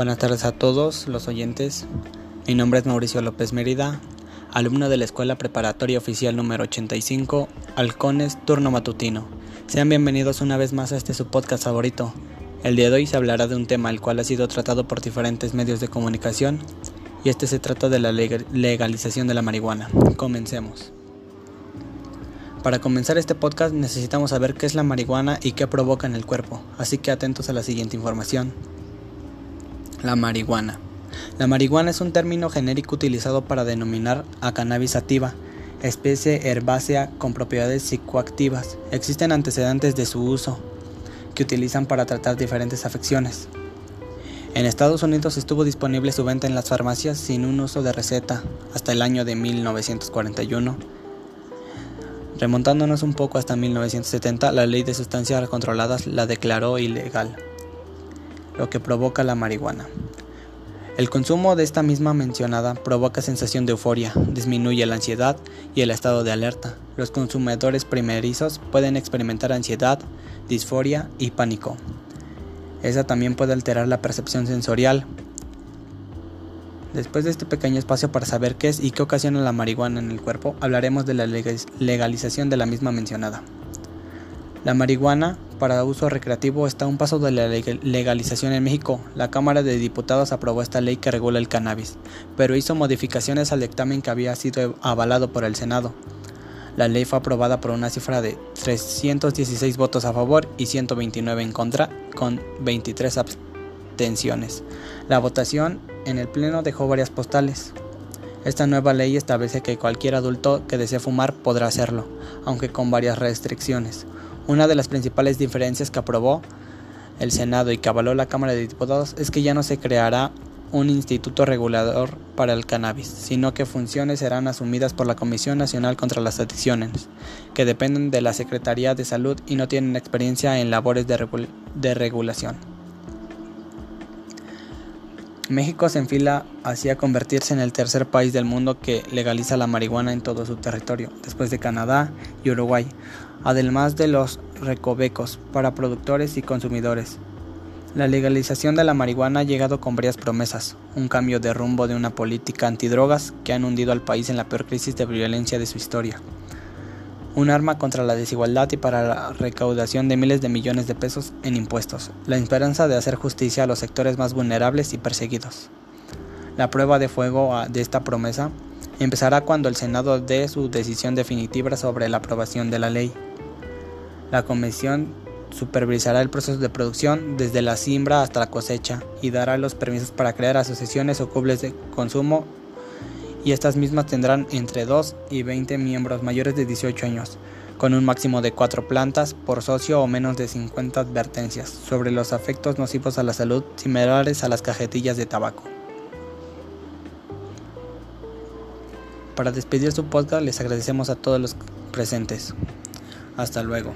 Buenas tardes a todos los oyentes. Mi nombre es Mauricio López Mérida, alumno de la Escuela Preparatoria Oficial número 85, Halcones, turno matutino. Sean bienvenidos una vez más a este su podcast favorito. El día de hoy se hablará de un tema el cual ha sido tratado por diferentes medios de comunicación y este se trata de la legalización de la marihuana. Comencemos. Para comenzar este podcast necesitamos saber qué es la marihuana y qué provoca en el cuerpo, así que atentos a la siguiente información. La marihuana. La marihuana es un término genérico utilizado para denominar a cannabis sativa, especie herbácea con propiedades psicoactivas. Existen antecedentes de su uso, que utilizan para tratar diferentes afecciones. En Estados Unidos estuvo disponible su venta en las farmacias sin un uso de receta hasta el año de 1941. Remontándonos un poco hasta 1970, la ley de sustancias controladas la declaró ilegal lo que provoca la marihuana. El consumo de esta misma mencionada provoca sensación de euforia, disminuye la ansiedad y el estado de alerta. Los consumidores primerizos pueden experimentar ansiedad, disforia y pánico. Esa también puede alterar la percepción sensorial. Después de este pequeño espacio para saber qué es y qué ocasiona la marihuana en el cuerpo, hablaremos de la legalización de la misma mencionada. La marihuana para uso recreativo está un paso de la legalización en México. La Cámara de Diputados aprobó esta ley que regula el cannabis, pero hizo modificaciones al dictamen que había sido avalado por el Senado. La ley fue aprobada por una cifra de 316 votos a favor y 129 en contra, con 23 abstenciones. La votación en el Pleno dejó varias postales. Esta nueva ley establece que cualquier adulto que desee fumar podrá hacerlo, aunque con varias restricciones. Una de las principales diferencias que aprobó el Senado y que avaló la Cámara de Diputados es que ya no se creará un instituto regulador para el cannabis, sino que funciones serán asumidas por la Comisión Nacional contra las Adicciones, que dependen de la Secretaría de Salud y no tienen experiencia en labores de, de regulación. México se enfila hacia convertirse en el tercer país del mundo que legaliza la marihuana en todo su territorio, después de Canadá y Uruguay, además de los recovecos para productores y consumidores. La legalización de la marihuana ha llegado con varias promesas, un cambio de rumbo de una política antidrogas que han hundido al país en la peor crisis de violencia de su historia. Un arma contra la desigualdad y para la recaudación de miles de millones de pesos en impuestos, la esperanza de hacer justicia a los sectores más vulnerables y perseguidos. La prueba de fuego de esta promesa empezará cuando el Senado dé su decisión definitiva sobre la aprobación de la ley. La comisión supervisará el proceso de producción desde la siembra hasta la cosecha y dará los permisos para crear asociaciones o clubes de consumo y estas mismas tendrán entre 2 y 20 miembros mayores de 18 años, con un máximo de 4 plantas por socio o menos de 50 advertencias sobre los efectos nocivos a la salud similares a las cajetillas de tabaco. Para despedir su podcast les agradecemos a todos los presentes. Hasta luego.